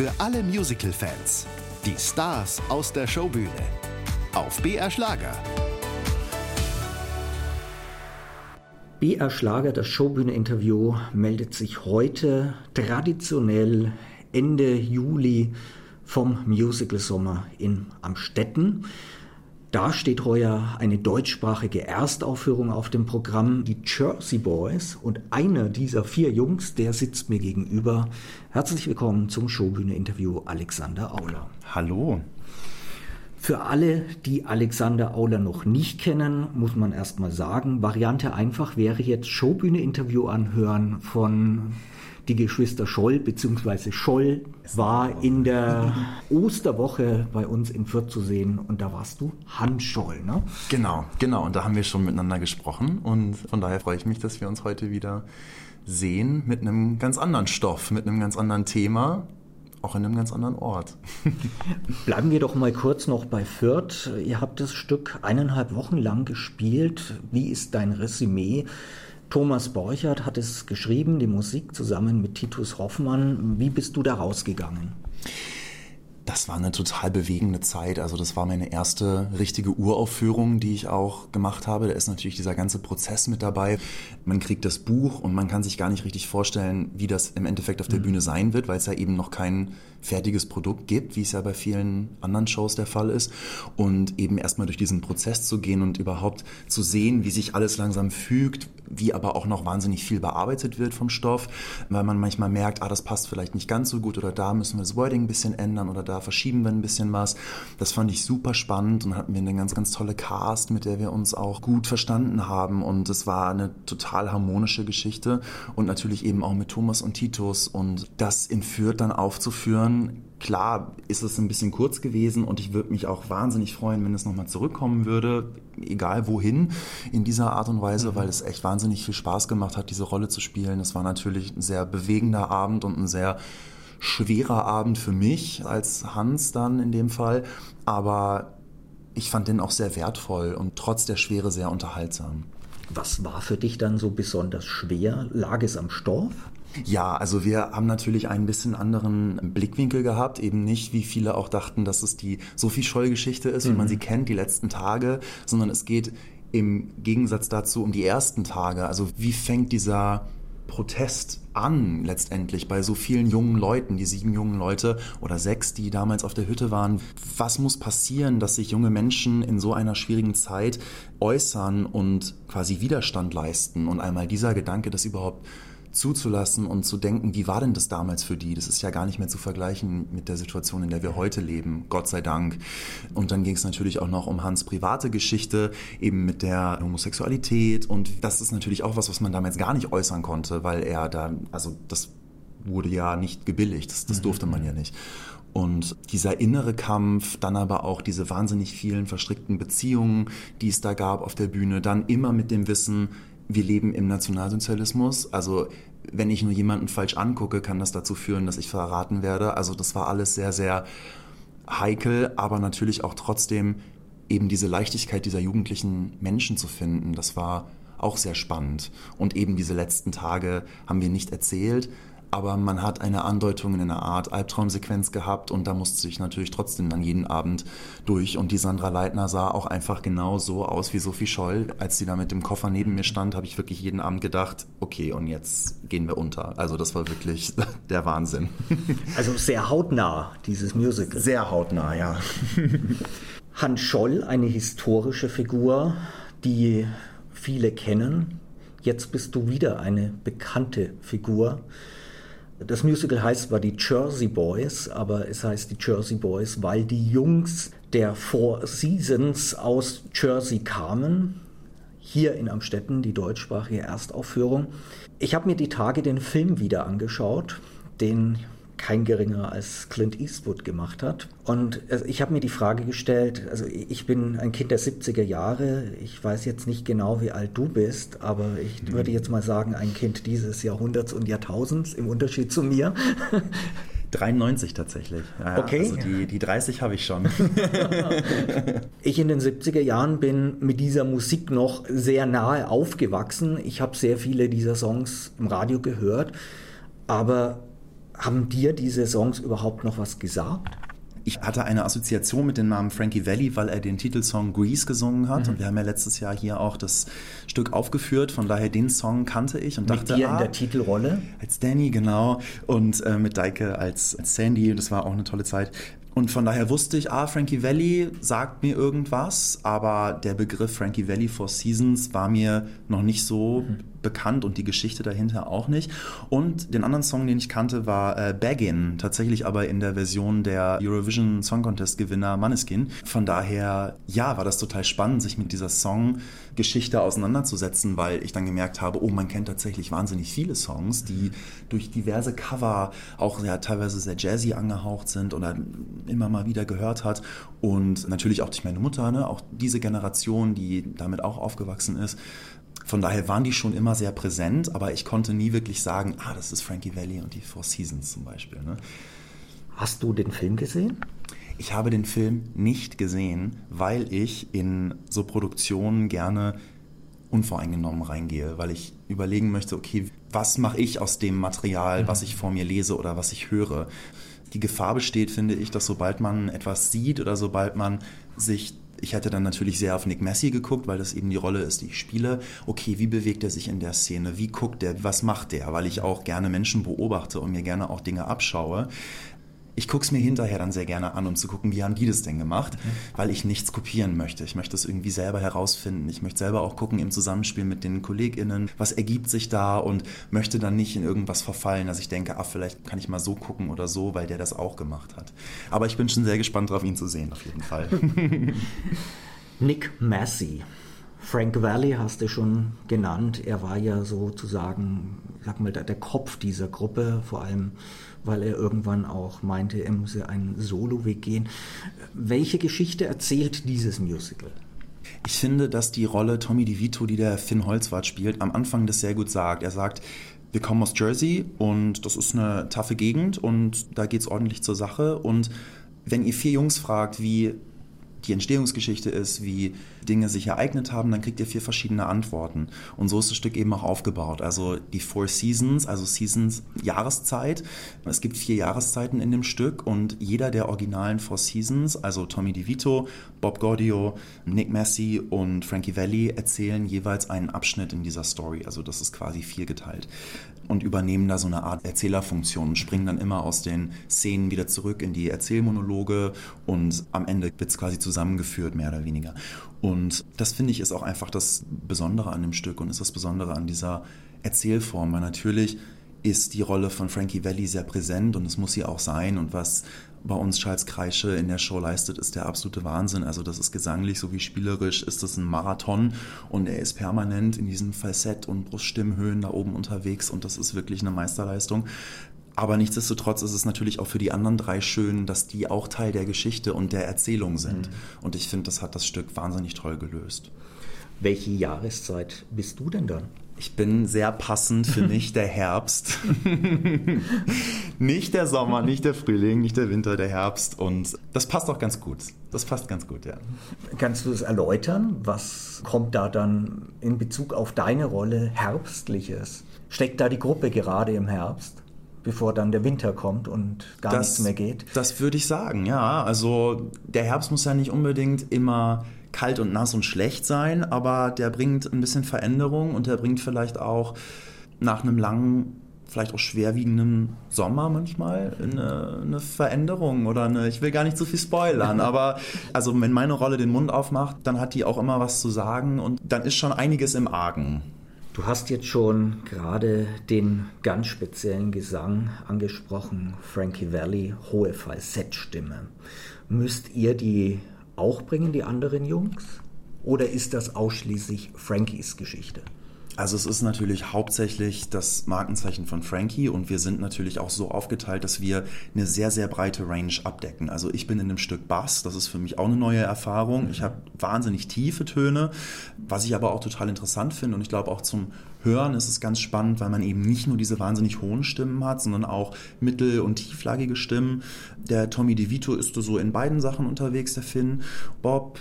Für alle Musical-Fans. Die Stars aus der Showbühne. Auf BR Schlager. BR Schlager, das Showbühne-Interview, meldet sich heute traditionell Ende Juli vom Musical-Sommer in Amstetten. Da steht heuer eine deutschsprachige Erstaufführung auf dem Programm, die Jersey Boys. Und einer dieser vier Jungs, der sitzt mir gegenüber. Herzlich willkommen zum Showbühne-Interview Alexander Auler. Hallo. Für alle, die Alexander Auler noch nicht kennen, muss man erstmal sagen, Variante einfach wäre jetzt Showbühne-Interview anhören von die Geschwister Scholl bzw. Scholl war in der Osterwoche bei uns in Fürth zu sehen und da warst du Hans Scholl, ne? Genau, genau. Und da haben wir schon miteinander gesprochen und von daher freue ich mich, dass wir uns heute wieder sehen mit einem ganz anderen Stoff, mit einem ganz anderen Thema auch in einem ganz anderen Ort. Bleiben wir doch mal kurz noch bei Fürth. Ihr habt das Stück eineinhalb Wochen lang gespielt. Wie ist dein Resümee? Thomas Borchert hat es geschrieben, die Musik zusammen mit Titus Hoffmann. Wie bist du da rausgegangen? Das war eine total bewegende Zeit. Also das war meine erste richtige Uraufführung, die ich auch gemacht habe. Da ist natürlich dieser ganze Prozess mit dabei. Man kriegt das Buch und man kann sich gar nicht richtig vorstellen, wie das im Endeffekt auf der mhm. Bühne sein wird, weil es ja eben noch kein fertiges Produkt gibt, wie es ja bei vielen anderen Shows der Fall ist. Und eben erstmal durch diesen Prozess zu gehen und überhaupt zu sehen, wie sich alles langsam fügt, wie aber auch noch wahnsinnig viel bearbeitet wird vom Stoff, weil man manchmal merkt, ah, das passt vielleicht nicht ganz so gut oder da müssen wir das Wording ein bisschen ändern oder da verschieben wir ein bisschen was. Das fand ich super spannend und hatten wir eine ganz, ganz tolle Cast, mit der wir uns auch gut verstanden haben und es war eine total harmonische Geschichte und natürlich eben auch mit Thomas und Titus und das in Fürth dann aufzuführen, Klar ist es ein bisschen kurz gewesen und ich würde mich auch wahnsinnig freuen, wenn es nochmal zurückkommen würde, egal wohin, in dieser Art und Weise, mhm. weil es echt wahnsinnig viel Spaß gemacht hat, diese Rolle zu spielen. Es war natürlich ein sehr bewegender Abend und ein sehr schwerer Abend für mich als Hans dann in dem Fall, aber ich fand den auch sehr wertvoll und trotz der Schwere sehr unterhaltsam. Was war für dich dann so besonders schwer? Lag es am Stoff? Ja, also wir haben natürlich einen bisschen anderen Blickwinkel gehabt, eben nicht, wie viele auch dachten, dass es die Sophie Scholl-Geschichte ist, mhm. wie man sie kennt, die letzten Tage, sondern es geht im Gegensatz dazu um die ersten Tage. Also wie fängt dieser Protest an letztendlich bei so vielen jungen Leuten, die sieben jungen Leute oder sechs, die damals auf der Hütte waren. Was muss passieren, dass sich junge Menschen in so einer schwierigen Zeit äußern und quasi Widerstand leisten? Und einmal dieser Gedanke, dass überhaupt zuzulassen und zu denken, wie war denn das damals für die? Das ist ja gar nicht mehr zu vergleichen mit der Situation, in der wir heute leben, Gott sei Dank. Und dann ging es natürlich auch noch um Hans private Geschichte, eben mit der Homosexualität. Und das ist natürlich auch was, was man damals gar nicht äußern konnte, weil er da, also das wurde ja nicht gebilligt, das, das mhm. durfte man ja nicht. Und dieser innere Kampf, dann aber auch diese wahnsinnig vielen verstrickten Beziehungen, die es da gab auf der Bühne, dann immer mit dem Wissen, wir leben im Nationalsozialismus. Also wenn ich nur jemanden falsch angucke, kann das dazu führen, dass ich verraten werde. Also das war alles sehr, sehr heikel, aber natürlich auch trotzdem eben diese Leichtigkeit dieser jugendlichen Menschen zu finden. Das war auch sehr spannend. Und eben diese letzten Tage haben wir nicht erzählt, aber man hat eine Andeutung in einer Art Albtraumsequenz gehabt und da musste ich natürlich trotzdem dann jeden Abend durch. Und die Sandra Leitner sah auch einfach genau so aus wie Sophie Scholl. Als sie da mit dem Koffer neben mir stand, habe ich wirklich jeden Abend gedacht, okay, und jetzt gehen wir unter. Also das war wirklich der Wahnsinn. Also sehr hautnah, dieses Musical. Sehr hautnah, ja. Hans Scholl, eine historische Figur, die viele kennen. Jetzt bist du wieder eine bekannte Figur. Das Musical heißt zwar die Jersey Boys, aber es heißt die Jersey Boys, weil die Jungs der Four Seasons aus Jersey kamen. Hier in Amstetten die deutschsprachige Erstaufführung. Ich habe mir die Tage den Film wieder angeschaut, den kein geringer als Clint Eastwood gemacht hat. Und äh, ich habe mir die Frage gestellt, also ich bin ein Kind der 70er Jahre, ich weiß jetzt nicht genau, wie alt du bist, aber ich mhm. würde jetzt mal sagen, ein Kind dieses Jahrhunderts und Jahrtausends im Unterschied zu mir. 93 tatsächlich. Ja, okay. Also die, die 30 habe ich schon. ich in den 70er Jahren bin mit dieser Musik noch sehr nahe aufgewachsen. Ich habe sehr viele dieser Songs im Radio gehört, aber Haben dir diese Songs überhaupt noch was gesagt? Ich hatte eine Assoziation mit dem Namen Frankie Valli, weil er den Titelsong Grease gesungen hat. Mhm. Und wir haben ja letztes Jahr hier auch das Stück aufgeführt. Von daher den Song kannte ich und mit dachte, dir ah, in der Titelrolle? Als Danny, genau. Und äh, mit Deike als, als Sandy. Das war auch eine tolle Zeit. Und von daher wusste ich, ah, Frankie Valley sagt mir irgendwas, aber der Begriff Frankie Valley Four Seasons war mir noch nicht so mhm. Bekannt und die Geschichte dahinter auch nicht. Und den anderen Song, den ich kannte, war äh, Baggin, tatsächlich aber in der Version der Eurovision Song Contest Gewinner Maneskin. Von daher, ja, war das total spannend, sich mit dieser Songgeschichte auseinanderzusetzen, weil ich dann gemerkt habe, oh, man kennt tatsächlich wahnsinnig viele Songs, die durch diverse Cover auch ja teilweise sehr jazzy angehaucht sind oder immer mal wieder gehört hat. Und natürlich auch durch meine Mutter, ne? auch diese Generation, die damit auch aufgewachsen ist. Von daher waren die schon immer sehr präsent, aber ich konnte nie wirklich sagen, ah, das ist Frankie Valley und die Four Seasons zum Beispiel. Ne? Hast du den Film gesehen? Ich habe den Film nicht gesehen, weil ich in so Produktionen gerne unvoreingenommen reingehe, weil ich überlegen möchte, okay, was mache ich aus dem Material, was mhm. ich vor mir lese oder was ich höre die Gefahr besteht, finde ich, dass sobald man etwas sieht oder sobald man sich ich hätte dann natürlich sehr auf Nick Messi geguckt, weil das eben die Rolle ist, die ich spiele. Okay, wie bewegt er sich in der Szene? Wie guckt er? Was macht er? Weil ich auch gerne Menschen beobachte und mir gerne auch Dinge abschaue ich gucke es mir hinterher dann sehr gerne an, um zu gucken, wie haben die das denn gemacht, mhm. weil ich nichts kopieren möchte. Ich möchte es irgendwie selber herausfinden. Ich möchte selber auch gucken im Zusammenspiel mit den KollegInnen, was ergibt sich da und möchte dann nicht in irgendwas verfallen, dass ich denke, ah, vielleicht kann ich mal so gucken oder so, weil der das auch gemacht hat. Aber ich bin schon sehr gespannt darauf, ihn zu sehen, auf jeden Fall. Nick Massey. Frank Valley hast du schon genannt. Er war ja sozusagen, sag mal, der Kopf dieser Gruppe, vor allem weil er irgendwann auch meinte, er müsse einen Soloweg gehen. Welche Geschichte erzählt dieses Musical? Ich finde, dass die Rolle Tommy DeVito, die der Finn Holzwart spielt, am Anfang das sehr gut sagt. Er sagt, wir kommen aus Jersey und das ist eine taffe Gegend und da geht es ordentlich zur Sache. Und wenn ihr vier Jungs fragt, wie die Entstehungsgeschichte ist, wie Dinge sich ereignet haben, dann kriegt ihr vier verschiedene Antworten. Und so ist das Stück eben auch aufgebaut. Also die Four Seasons, also Seasons Jahreszeit. Es gibt vier Jahreszeiten in dem Stück und jeder der originalen Four Seasons, also Tommy DeVito, Bob Gaudio, Nick Massey und Frankie Valli erzählen jeweils einen Abschnitt in dieser Story. Also das ist quasi viergeteilt und übernehmen da so eine Art Erzählerfunktion und springen dann immer aus den Szenen wieder zurück in die Erzählmonologe und am Ende wird es quasi zusammengeführt, mehr oder weniger. Und das finde ich ist auch einfach das Besondere an dem Stück und ist das Besondere an dieser Erzählform, weil natürlich ist die Rolle von Frankie Valli sehr präsent und es muss sie auch sein. Und was bei uns Charles Kreische in der Show leistet, ist der absolute Wahnsinn. Also das ist gesanglich sowie spielerisch, ist das ein Marathon und er ist permanent in diesen Falsett- und Bruststimmhöhen da oben unterwegs und das ist wirklich eine Meisterleistung. Aber nichtsdestotrotz ist es natürlich auch für die anderen drei schön, dass die auch Teil der Geschichte und der Erzählung sind. Mhm. Und ich finde, das hat das Stück wahnsinnig toll gelöst. Welche Jahreszeit bist du denn dann? Ich bin sehr passend für mich der Herbst. nicht der Sommer, nicht der Frühling, nicht der Winter, der Herbst. Und das passt auch ganz gut. Das passt ganz gut, ja. Kannst du es erläutern? Was kommt da dann in Bezug auf deine Rolle Herbstliches? Steckt da die Gruppe gerade im Herbst? Bevor dann der Winter kommt und gar das, nichts mehr geht. Das würde ich sagen, ja. Also der Herbst muss ja nicht unbedingt immer kalt und nass und schlecht sein, aber der bringt ein bisschen Veränderung und der bringt vielleicht auch nach einem langen vielleicht auch schwerwiegenden Sommer manchmal eine, eine, Veränderung oder eine, ich will gar nicht zu viel spoilern, aber also wenn meine Rolle den Mund aufmacht, dann hat die auch immer was zu sagen und dann ist schon einiges im Argen. Du hast jetzt schon gerade den ganz speziellen Gesang angesprochen, Frankie Valley, hohe Falsettstimme. Müsst ihr die auch bringen, die anderen Jungs? Oder ist das ausschließlich Frankies Geschichte? Also es ist natürlich hauptsächlich das Markenzeichen von Frankie und wir sind natürlich auch so aufgeteilt, dass wir eine sehr, sehr breite Range abdecken. Also ich bin in einem Stück Bass, das ist für mich auch eine neue Erfahrung. Ich habe wahnsinnig tiefe Töne, was ich aber auch total interessant finde und ich glaube auch zum Hören ist es ganz spannend, weil man eben nicht nur diese wahnsinnig hohen Stimmen hat, sondern auch mittel- und tieflagige Stimmen. Der Tommy DeVito ist so in beiden Sachen unterwegs, der Finn. Bob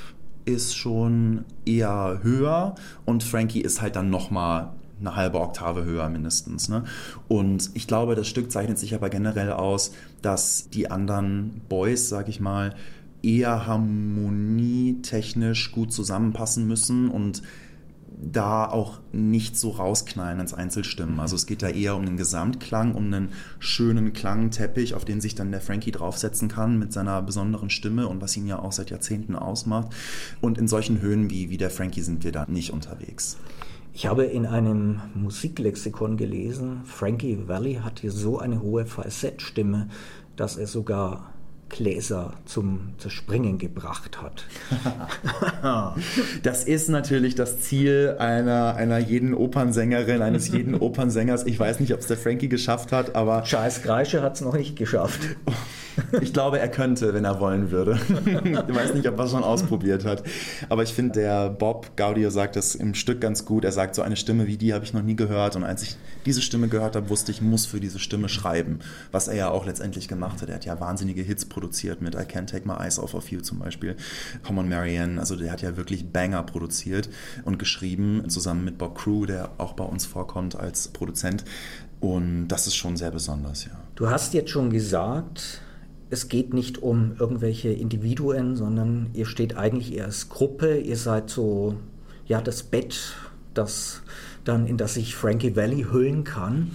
ist schon eher höher und Frankie ist halt dann nochmal eine halbe Oktave höher mindestens. Ne? Und ich glaube, das Stück zeichnet sich aber generell aus, dass die anderen Boys, sag ich mal, eher harmonietechnisch gut zusammenpassen müssen und da auch nicht so rausknallen als Einzelstimmen. Also es geht da eher um den Gesamtklang, um einen schönen Klangteppich, auf den sich dann der Frankie draufsetzen kann mit seiner besonderen Stimme und was ihn ja auch seit Jahrzehnten ausmacht. Und in solchen Höhen wie, wie der Frankie sind wir da nicht unterwegs. Ich habe in einem Musiklexikon gelesen, Frankie Valli hatte so eine hohe Falsettstimme, dass er sogar Gläser zum Zerspringen gebracht hat. das ist natürlich das Ziel einer, einer jeden Opernsängerin, eines jeden Opernsängers. Ich weiß nicht, ob es der Frankie geschafft hat, aber. Charles Kreische hat es noch nicht geschafft. Ich glaube, er könnte, wenn er wollen würde. Ich weiß nicht, ob er es schon ausprobiert hat. Aber ich finde, der Bob Gaudio sagt das im Stück ganz gut. Er sagt, so eine Stimme wie die habe ich noch nie gehört. Und als ich diese Stimme gehört habe, wusste ich, muss für diese Stimme schreiben. Was er ja auch letztendlich gemacht hat. Er hat ja wahnsinnige Hits produziert mit I Can't Take My Eyes Off of You zum Beispiel. Come on Marianne. Also der hat ja wirklich Banger produziert und geschrieben, zusammen mit Bob Crew, der auch bei uns vorkommt als Produzent. Und das ist schon sehr besonders, ja. Du hast jetzt schon gesagt, es geht nicht um irgendwelche Individuen, sondern ihr steht eigentlich eher als Gruppe. Ihr seid so, ja, das Bett, das dann, in das sich Frankie Valley hüllen kann.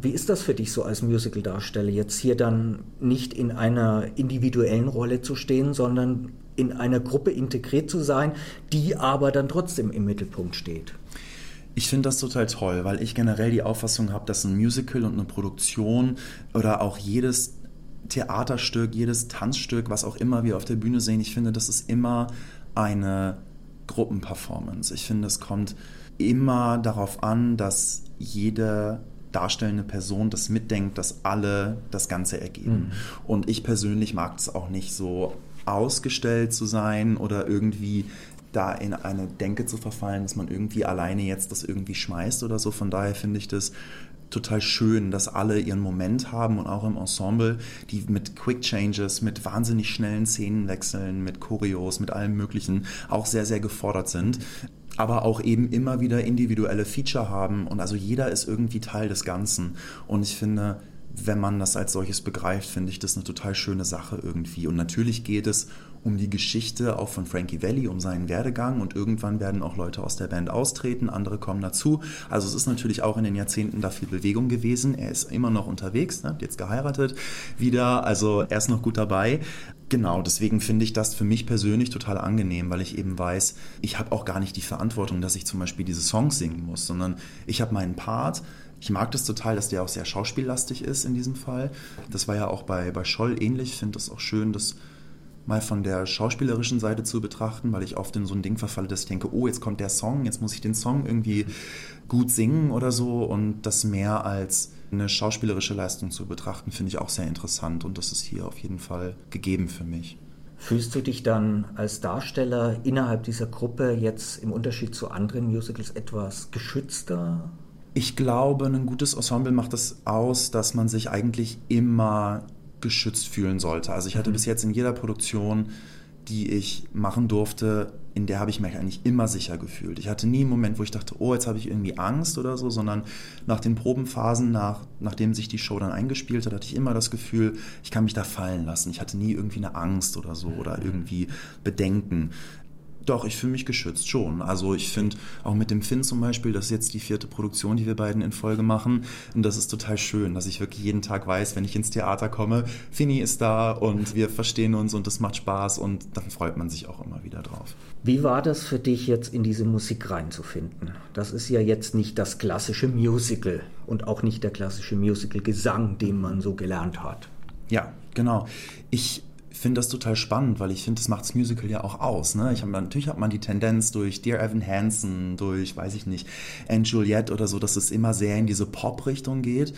Wie ist das für dich so als Musical-Darsteller, jetzt hier dann nicht in einer individuellen Rolle zu stehen, sondern in einer Gruppe integriert zu sein, die aber dann trotzdem im Mittelpunkt steht? Ich finde das total toll, weil ich generell die Auffassung habe, dass ein Musical und eine Produktion oder auch jedes Theaterstück, jedes Tanzstück, was auch immer wir auf der Bühne sehen, ich finde, das ist immer eine Gruppenperformance. Ich finde, es kommt immer darauf an, dass jede darstellende Person das mitdenkt, dass alle das Ganze ergeben. Mhm. Und ich persönlich mag es auch nicht so ausgestellt zu sein oder irgendwie da in eine Denke zu verfallen, dass man irgendwie alleine jetzt das irgendwie schmeißt oder so. Von daher finde ich das total schön, dass alle ihren Moment haben und auch im Ensemble, die mit Quick Changes, mit wahnsinnig schnellen Szenenwechseln, mit Choreos, mit allem Möglichen auch sehr, sehr gefordert sind. Aber auch eben immer wieder individuelle Feature haben und also jeder ist irgendwie Teil des Ganzen. Und ich finde, wenn man das als solches begreift, finde ich das eine total schöne Sache irgendwie. Und natürlich geht es um die Geschichte auch von Frankie Valli, um seinen Werdegang und irgendwann werden auch Leute aus der Band austreten, andere kommen dazu. Also es ist natürlich auch in den Jahrzehnten da viel Bewegung gewesen. Er ist immer noch unterwegs, ne? jetzt geheiratet wieder, also er ist noch gut dabei. Genau, deswegen finde ich das für mich persönlich total angenehm, weil ich eben weiß, ich habe auch gar nicht die Verantwortung, dass ich zum Beispiel diese Songs singen muss, sondern ich habe meinen Part, ich mag das total, dass der auch sehr schauspiellastig ist in diesem Fall. Das war ja auch bei, bei Scholl ähnlich. Ich finde es auch schön, dass mal von der schauspielerischen Seite zu betrachten, weil ich oft in so ein Ding verfalle, dass ich denke, oh, jetzt kommt der Song, jetzt muss ich den Song irgendwie gut singen oder so und das mehr als eine schauspielerische Leistung zu betrachten, finde ich auch sehr interessant und das ist hier auf jeden Fall gegeben für mich. Fühlst du dich dann als Darsteller innerhalb dieser Gruppe jetzt im Unterschied zu anderen Musicals etwas geschützter? Ich glaube, ein gutes Ensemble macht es aus, dass man sich eigentlich immer geschützt fühlen sollte. Also ich hatte mhm. bis jetzt in jeder Produktion, die ich machen durfte, in der habe ich mich eigentlich immer sicher gefühlt. Ich hatte nie einen Moment, wo ich dachte, oh, jetzt habe ich irgendwie Angst oder so, sondern nach den Probenphasen, nach, nachdem sich die Show dann eingespielt hat, hatte ich immer das Gefühl, ich kann mich da fallen lassen. Ich hatte nie irgendwie eine Angst oder so oder mhm. irgendwie Bedenken. Doch, ich fühle mich geschützt schon. Also ich finde auch mit dem Finn zum Beispiel, das ist jetzt die vierte Produktion, die wir beiden in Folge machen. Und das ist total schön, dass ich wirklich jeden Tag weiß, wenn ich ins Theater komme, Finny ist da und wir verstehen uns und das macht Spaß und dann freut man sich auch immer wieder drauf. Wie war das für dich jetzt in diese Musik reinzufinden? Das ist ja jetzt nicht das klassische Musical und auch nicht der klassische Musical-Gesang, den man so gelernt hat. Ja, genau. Ich finde das total spannend, weil ich finde, das macht das Musical ja auch aus. Ne? Ich hab, natürlich hat man die Tendenz durch Dear Evan Hansen, durch, weiß ich nicht, Anne Juliette oder so, dass es immer sehr in diese Pop-Richtung geht.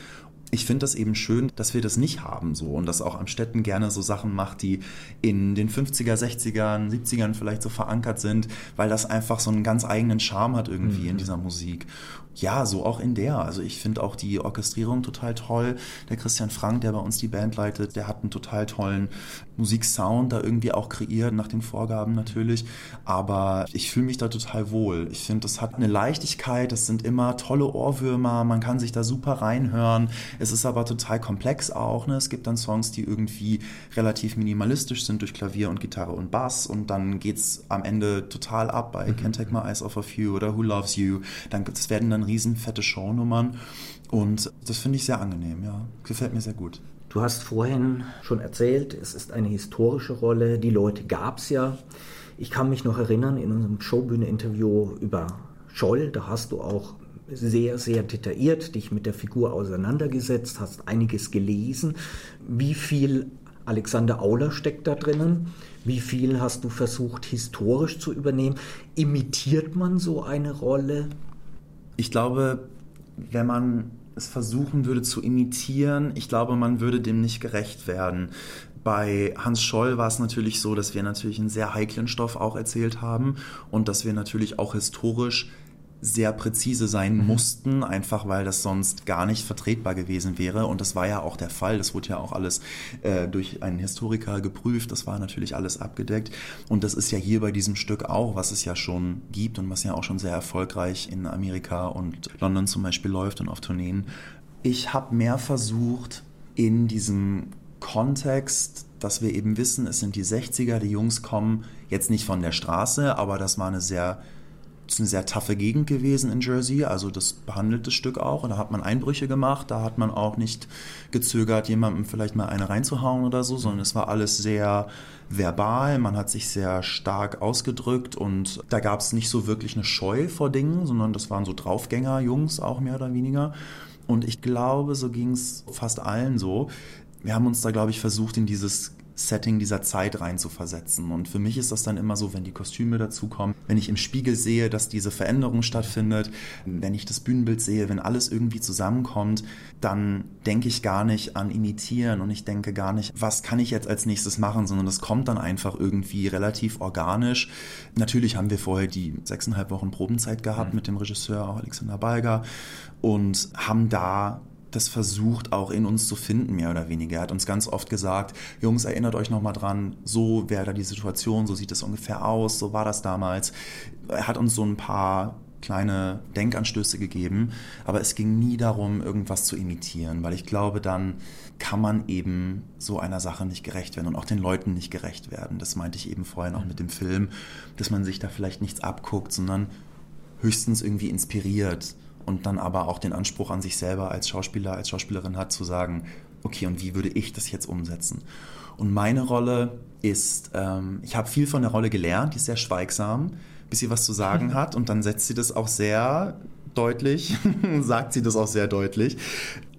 Ich finde das eben schön, dass wir das nicht haben so und dass auch Amstetten gerne so Sachen macht, die in den 50er, 60ern, 70ern vielleicht so verankert sind, weil das einfach so einen ganz eigenen Charme hat irgendwie mhm. in dieser Musik. Ja, so auch in der. Also ich finde auch die Orchestrierung total toll. Der Christian Frank, der bei uns die Band leitet, der hat einen total tollen Musiksound da irgendwie auch kreiert, nach den Vorgaben natürlich. Aber ich fühle mich da total wohl. Ich finde, das hat eine Leichtigkeit, das sind immer tolle Ohrwürmer, man kann sich da super reinhören. Es ist aber total komplex auch. Ne? Es gibt dann Songs, die irgendwie relativ minimalistisch sind durch Klavier und Gitarre und Bass und dann geht es am Ende total ab bei mhm. Can't Take My Eyes Off of You oder Who Loves You. Dann, das werden dann riesen fette Shownummern und das finde ich sehr angenehm, ja. Gefällt mir sehr gut. Du hast vorhin schon erzählt, es ist eine historische Rolle, die Leute gab es ja. Ich kann mich noch erinnern, in unserem Showbühne-Interview über Scholl, da hast du auch sehr, sehr detailliert dich mit der Figur auseinandergesetzt, hast einiges gelesen. Wie viel Alexander Auler steckt da drinnen? Wie viel hast du versucht, historisch zu übernehmen? Imitiert man so eine Rolle? Ich glaube, wenn man es versuchen würde zu imitieren, ich glaube, man würde dem nicht gerecht werden. Bei Hans Scholl war es natürlich so, dass wir natürlich einen sehr heiklen Stoff auch erzählt haben und dass wir natürlich auch historisch sehr präzise sein mhm. mussten, einfach weil das sonst gar nicht vertretbar gewesen wäre. Und das war ja auch der Fall. Das wurde ja auch alles äh, durch einen Historiker geprüft. Das war natürlich alles abgedeckt. Und das ist ja hier bei diesem Stück auch, was es ja schon gibt und was ja auch schon sehr erfolgreich in Amerika und London zum Beispiel läuft und auf Tourneen. Ich habe mehr versucht, in diesem Kontext, dass wir eben wissen, es sind die 60er, die Jungs kommen jetzt nicht von der Straße, aber das war eine sehr ist eine sehr taffe Gegend gewesen in Jersey, also das behandelt das Stück auch. Und da hat man Einbrüche gemacht, da hat man auch nicht gezögert, jemandem vielleicht mal eine reinzuhauen oder so, sondern es war alles sehr verbal, man hat sich sehr stark ausgedrückt und da gab es nicht so wirklich eine Scheu vor Dingen, sondern das waren so Draufgänger-Jungs auch mehr oder weniger. Und ich glaube, so ging es fast allen so. Wir haben uns da, glaube ich, versucht, in dieses Setting dieser Zeit rein zu versetzen. Und für mich ist das dann immer so, wenn die Kostüme dazukommen, wenn ich im Spiegel sehe, dass diese Veränderung stattfindet, wenn ich das Bühnenbild sehe, wenn alles irgendwie zusammenkommt, dann denke ich gar nicht an Imitieren und ich denke gar nicht, was kann ich jetzt als nächstes machen, sondern das kommt dann einfach irgendwie relativ organisch. Natürlich haben wir vorher die sechseinhalb Wochen Probenzeit gehabt mhm. mit dem Regisseur, auch Alexander Balger, und haben da das versucht auch in uns zu finden, mehr oder weniger. Er hat uns ganz oft gesagt, Jungs, erinnert euch nochmal dran, so wäre da die Situation, so sieht es ungefähr aus, so war das damals. Er hat uns so ein paar kleine Denkanstöße gegeben, aber es ging nie darum, irgendwas zu imitieren, weil ich glaube, dann kann man eben so einer Sache nicht gerecht werden und auch den Leuten nicht gerecht werden. Das meinte ich eben vorhin auch mit dem Film, dass man sich da vielleicht nichts abguckt, sondern höchstens irgendwie inspiriert und dann aber auch den Anspruch an sich selber als Schauspieler, als Schauspielerin hat, zu sagen, okay, und wie würde ich das jetzt umsetzen? Und meine Rolle ist, ähm, ich habe viel von der Rolle gelernt, die ist sehr schweigsam, bis sie was zu sagen hat und dann setzt sie das auch sehr deutlich, sagt sie das auch sehr deutlich.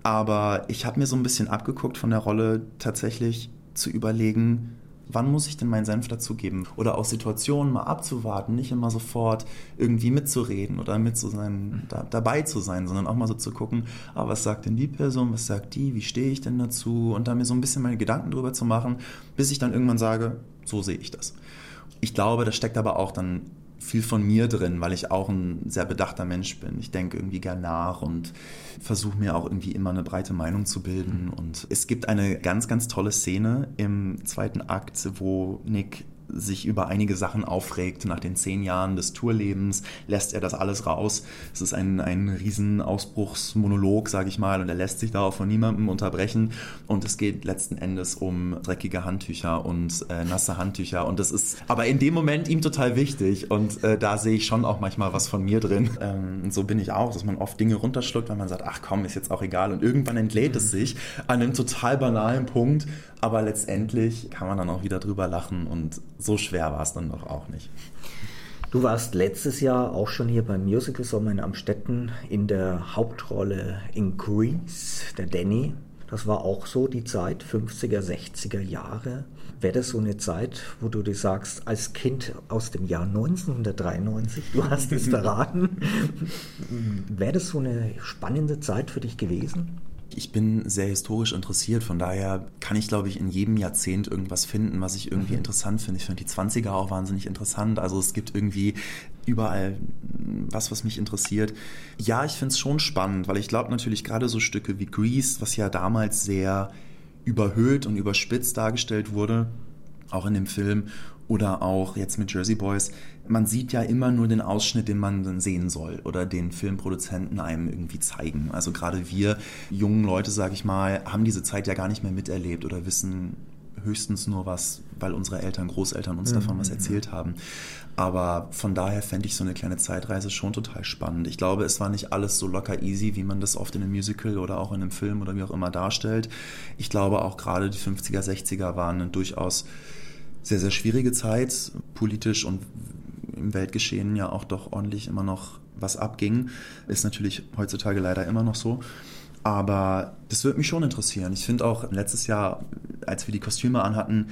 Aber ich habe mir so ein bisschen abgeguckt von der Rolle tatsächlich zu überlegen, wann muss ich denn meinen Senf dazugeben? Oder auch Situationen mal abzuwarten, nicht immer sofort irgendwie mitzureden oder mit zu sein, da, dabei zu sein, sondern auch mal so zu gucken, ah, was sagt denn die Person, was sagt die, wie stehe ich denn dazu? Und da mir so ein bisschen meine Gedanken drüber zu machen, bis ich dann irgendwann sage, so sehe ich das. Ich glaube, das steckt aber auch dann viel von mir drin, weil ich auch ein sehr bedachter Mensch bin. Ich denke irgendwie gern nach und versuche mir auch irgendwie immer eine breite Meinung zu bilden. Und es gibt eine ganz, ganz tolle Szene im zweiten Akt, wo Nick sich über einige Sachen aufregt. Nach den zehn Jahren des Tourlebens lässt er das alles raus. Es ist ein, ein riesen Ausbruchsmonolog, sage ich mal, und er lässt sich da auch von niemandem unterbrechen. Und es geht letzten Endes um dreckige Handtücher und äh, nasse Handtücher. Und das ist aber in dem Moment ihm total wichtig. Und äh, da sehe ich schon auch manchmal was von mir drin. Ähm, so bin ich auch, dass man oft Dinge runterschluckt, weil man sagt, ach komm, ist jetzt auch egal. Und irgendwann entlädt es sich an einem total banalen Punkt. Aber letztendlich kann man dann auch wieder drüber lachen und so schwer war es dann doch auch nicht. Du warst letztes Jahr auch schon hier beim Musical Sommer in Amstetten in der Hauptrolle in Grease, der Danny. Das war auch so die Zeit, 50er, 60er Jahre. Wäre das so eine Zeit, wo du dir sagst, als Kind aus dem Jahr 1993, du hast es verraten, wäre das so eine spannende Zeit für dich gewesen? Ich bin sehr historisch interessiert, von daher kann ich, glaube ich, in jedem Jahrzehnt irgendwas finden, was ich irgendwie mhm. interessant finde. Ich finde die 20er auch wahnsinnig interessant. Also es gibt irgendwie überall was, was mich interessiert. Ja, ich finde es schon spannend, weil ich glaube natürlich gerade so Stücke wie Grease, was ja damals sehr überhöht und überspitzt dargestellt wurde, auch in dem Film oder auch jetzt mit Jersey Boys, man sieht ja immer nur den Ausschnitt, den man dann sehen soll oder den Filmproduzenten einem irgendwie zeigen. Also gerade wir jungen Leute, sage ich mal, haben diese Zeit ja gar nicht mehr miterlebt oder wissen höchstens nur was, weil unsere Eltern, Großeltern uns mhm. davon was erzählt haben. Aber von daher fände ich so eine kleine Zeitreise schon total spannend. Ich glaube, es war nicht alles so locker easy, wie man das oft in einem Musical oder auch in einem Film oder wie auch immer darstellt. Ich glaube auch gerade die 50er, 60er waren eine durchaus sehr, sehr schwierige Zeit, politisch und im Weltgeschehen ja auch doch ordentlich immer noch was abging. Ist natürlich heutzutage leider immer noch so. Aber das würde mich schon interessieren. Ich finde auch letztes Jahr, als wir die Kostüme anhatten,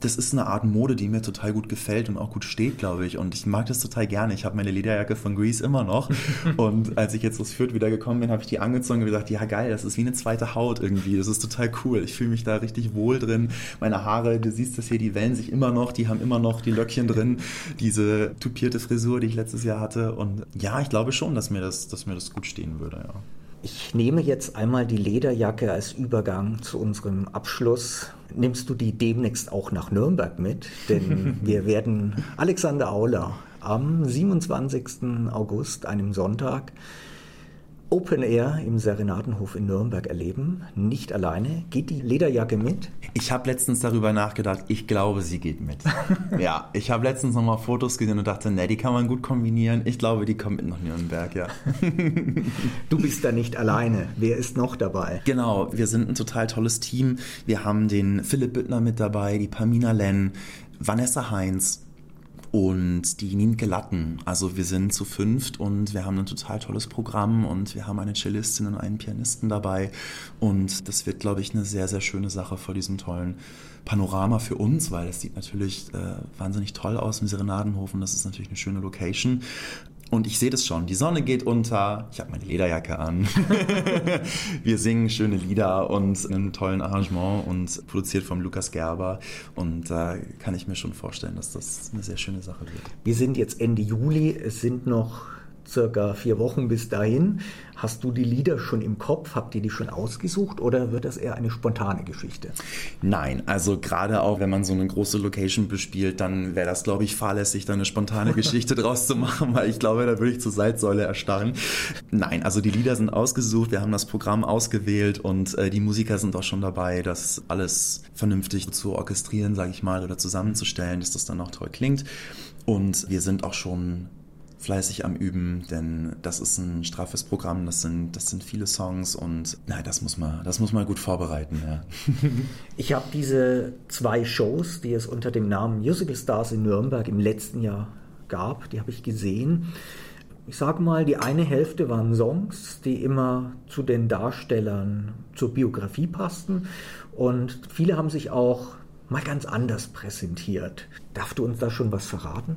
das ist eine Art Mode, die mir total gut gefällt und auch gut steht, glaube ich. Und ich mag das total gerne. Ich habe meine Lederjacke von Grease immer noch. und als ich jetzt aus Fürth wieder gekommen bin, habe ich die angezogen und gesagt, ja geil, das ist wie eine zweite Haut irgendwie. Das ist total cool. Ich fühle mich da richtig wohl drin. Meine Haare, du siehst das hier, die wellen sich immer noch, die haben immer noch die Löckchen drin. Diese tupierte Frisur, die ich letztes Jahr hatte. Und ja, ich glaube schon, dass mir das, dass mir das gut stehen würde, ja. Ich nehme jetzt einmal die Lederjacke als Übergang zu unserem Abschluss. Nimmst du die demnächst auch nach Nürnberg mit? Denn wir werden Alexander Auler am 27. August, einem Sonntag, Open Air im Serenadenhof in Nürnberg erleben. Nicht alleine. Geht die Lederjacke mit? Ich habe letztens darüber nachgedacht. Ich glaube, sie geht mit. ja, ich habe letztens nochmal Fotos gesehen und dachte, ne, die kann man gut kombinieren. Ich glaube, die kommt mit nach Nürnberg, ja. du bist da nicht alleine. Wer ist noch dabei? Genau, wir sind ein total tolles Team. Wir haben den Philipp Büttner mit dabei, die Pamina Lenn, Vanessa Heinz, und die Nienke Latten. Also wir sind zu fünft und wir haben ein total tolles Programm und wir haben eine Cellistin und einen Pianisten dabei und das wird, glaube ich, eine sehr, sehr schöne Sache vor diesem tollen Panorama für uns, weil es sieht natürlich äh, wahnsinnig toll aus im Serenadenhof und das ist natürlich eine schöne Location. Und ich sehe das schon. Die Sonne geht unter. Ich habe meine Lederjacke an. wir singen schöne Lieder und einen tollen Arrangement und produziert vom Lukas Gerber. Und da kann ich mir schon vorstellen, dass das eine sehr schöne Sache wird. Wir sind jetzt Ende Juli. Es sind noch circa vier Wochen bis dahin. Hast du die Lieder schon im Kopf? Habt ihr die schon ausgesucht oder wird das eher eine spontane Geschichte? Nein, also gerade auch wenn man so eine große Location bespielt, dann wäre das, glaube ich, fahrlässig, da eine spontane Geschichte draus zu machen, weil ich glaube, da würde ich zur Salzsäule erstarren. Nein, also die Lieder sind ausgesucht, wir haben das Programm ausgewählt und äh, die Musiker sind auch schon dabei, das alles vernünftig zu orchestrieren, sage ich mal, oder zusammenzustellen, dass das dann auch toll klingt. Und wir sind auch schon fleißig am Üben, denn das ist ein straffes Programm, das sind, das sind viele Songs und nein, das muss man, das muss man gut vorbereiten. Ja. ich habe diese zwei Shows, die es unter dem Namen Musical Stars in Nürnberg im letzten Jahr gab, die habe ich gesehen. Ich sage mal, die eine Hälfte waren Songs, die immer zu den Darstellern zur Biografie passten und viele haben sich auch mal ganz anders präsentiert. Darf du uns da schon was verraten?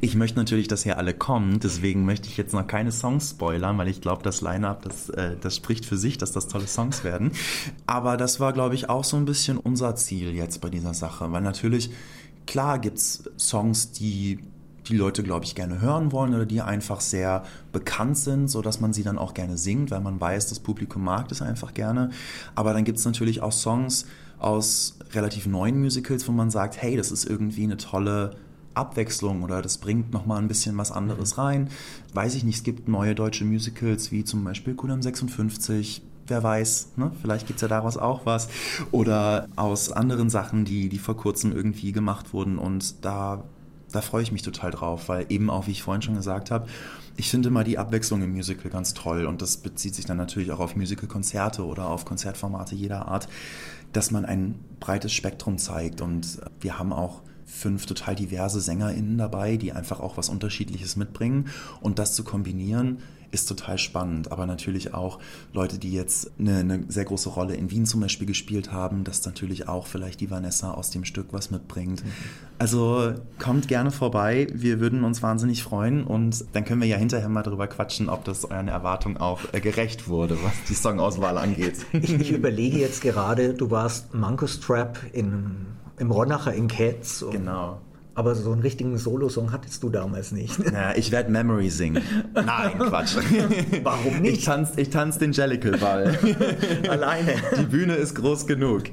ich möchte natürlich, dass hier alle kommen, deswegen möchte ich jetzt noch keine Songs spoilern, weil ich glaube, das Line-Up, das, äh, das spricht für sich, dass das tolle Songs werden. Aber das war, glaube ich, auch so ein bisschen unser Ziel jetzt bei dieser Sache, weil natürlich, klar gibt es Songs, die die Leute, glaube ich, gerne hören wollen oder die einfach sehr bekannt sind, sodass man sie dann auch gerne singt, weil man weiß, das Publikum mag das einfach gerne. Aber dann gibt es natürlich auch Songs, aus relativ neuen Musicals, wo man sagt, hey, das ist irgendwie eine tolle Abwechslung oder das bringt nochmal ein bisschen was anderes mhm. rein. Weiß ich nicht, es gibt neue deutsche Musicals wie zum Beispiel Kudam 56, wer weiß, ne? vielleicht gibt es ja daraus auch was. Oder aus anderen Sachen, die, die vor kurzem irgendwie gemacht wurden. Und da, da freue ich mich total drauf, weil eben auch, wie ich vorhin schon gesagt habe, ich finde mal die Abwechslung im Musical ganz toll. Und das bezieht sich dann natürlich auch auf Musical-Konzerte oder auf Konzertformate jeder Art dass man ein breites Spektrum zeigt. Und wir haben auch fünf total diverse SängerInnen dabei, die einfach auch was Unterschiedliches mitbringen. Und das zu kombinieren ist total spannend. Aber natürlich auch Leute, die jetzt eine, eine sehr große Rolle in Wien zum Beispiel gespielt haben, dass natürlich auch vielleicht die Vanessa aus dem Stück was mitbringt. Mhm. Also kommt gerne vorbei. Wir würden uns wahnsinnig freuen und dann können wir ja hinterher mal darüber quatschen, ob das euren Erwartungen auch äh, gerecht wurde, was die Songauswahl angeht. Ich, ich überlege jetzt gerade, du warst Mankus Trap in, im Ronacher in Cats. Genau. Aber so einen richtigen Solo-Song hattest du damals nicht. Ja, ich werde Memory singen. Nein, Quatsch. Warum nicht? Ich tanze ich tanz den Jellicle-Ball. Alleine. Die Bühne ist groß genug.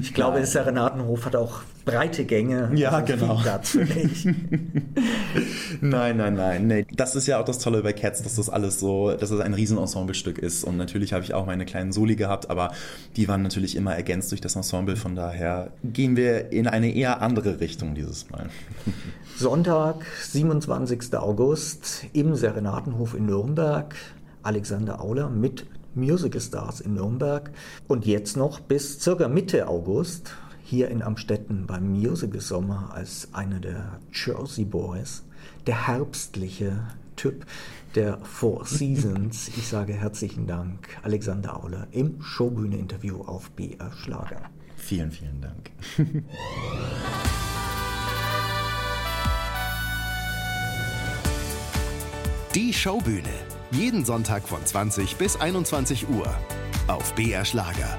Ich glaube, der Serenadenhof hat auch breite Gänge. Ja, genau. Platz für dich. nein, nein, nein. Nee. Das ist ja auch das Tolle bei Cats, dass das alles so, dass es ein Riesenensemblestück ist. Und natürlich habe ich auch meine kleinen Soli gehabt, aber die waren natürlich immer ergänzt durch das Ensemble. Von daher gehen wir in eine eher andere Richtung dieses Mal. Sonntag, 27. August im Serenadenhof in Nürnberg. Alexander Auler mit Musical Stars in Nürnberg. Und jetzt noch bis circa Mitte August hier in Amstetten beim Musical Sommer als einer der Jersey Boys, der herbstliche Typ der Four Seasons. Ich sage herzlichen Dank, Alexander Auler, im Showbühne-Interview auf BR Schlager. Vielen, vielen Dank. Die Showbühne. Jeden Sonntag von 20 bis 21 Uhr auf BR Schlager.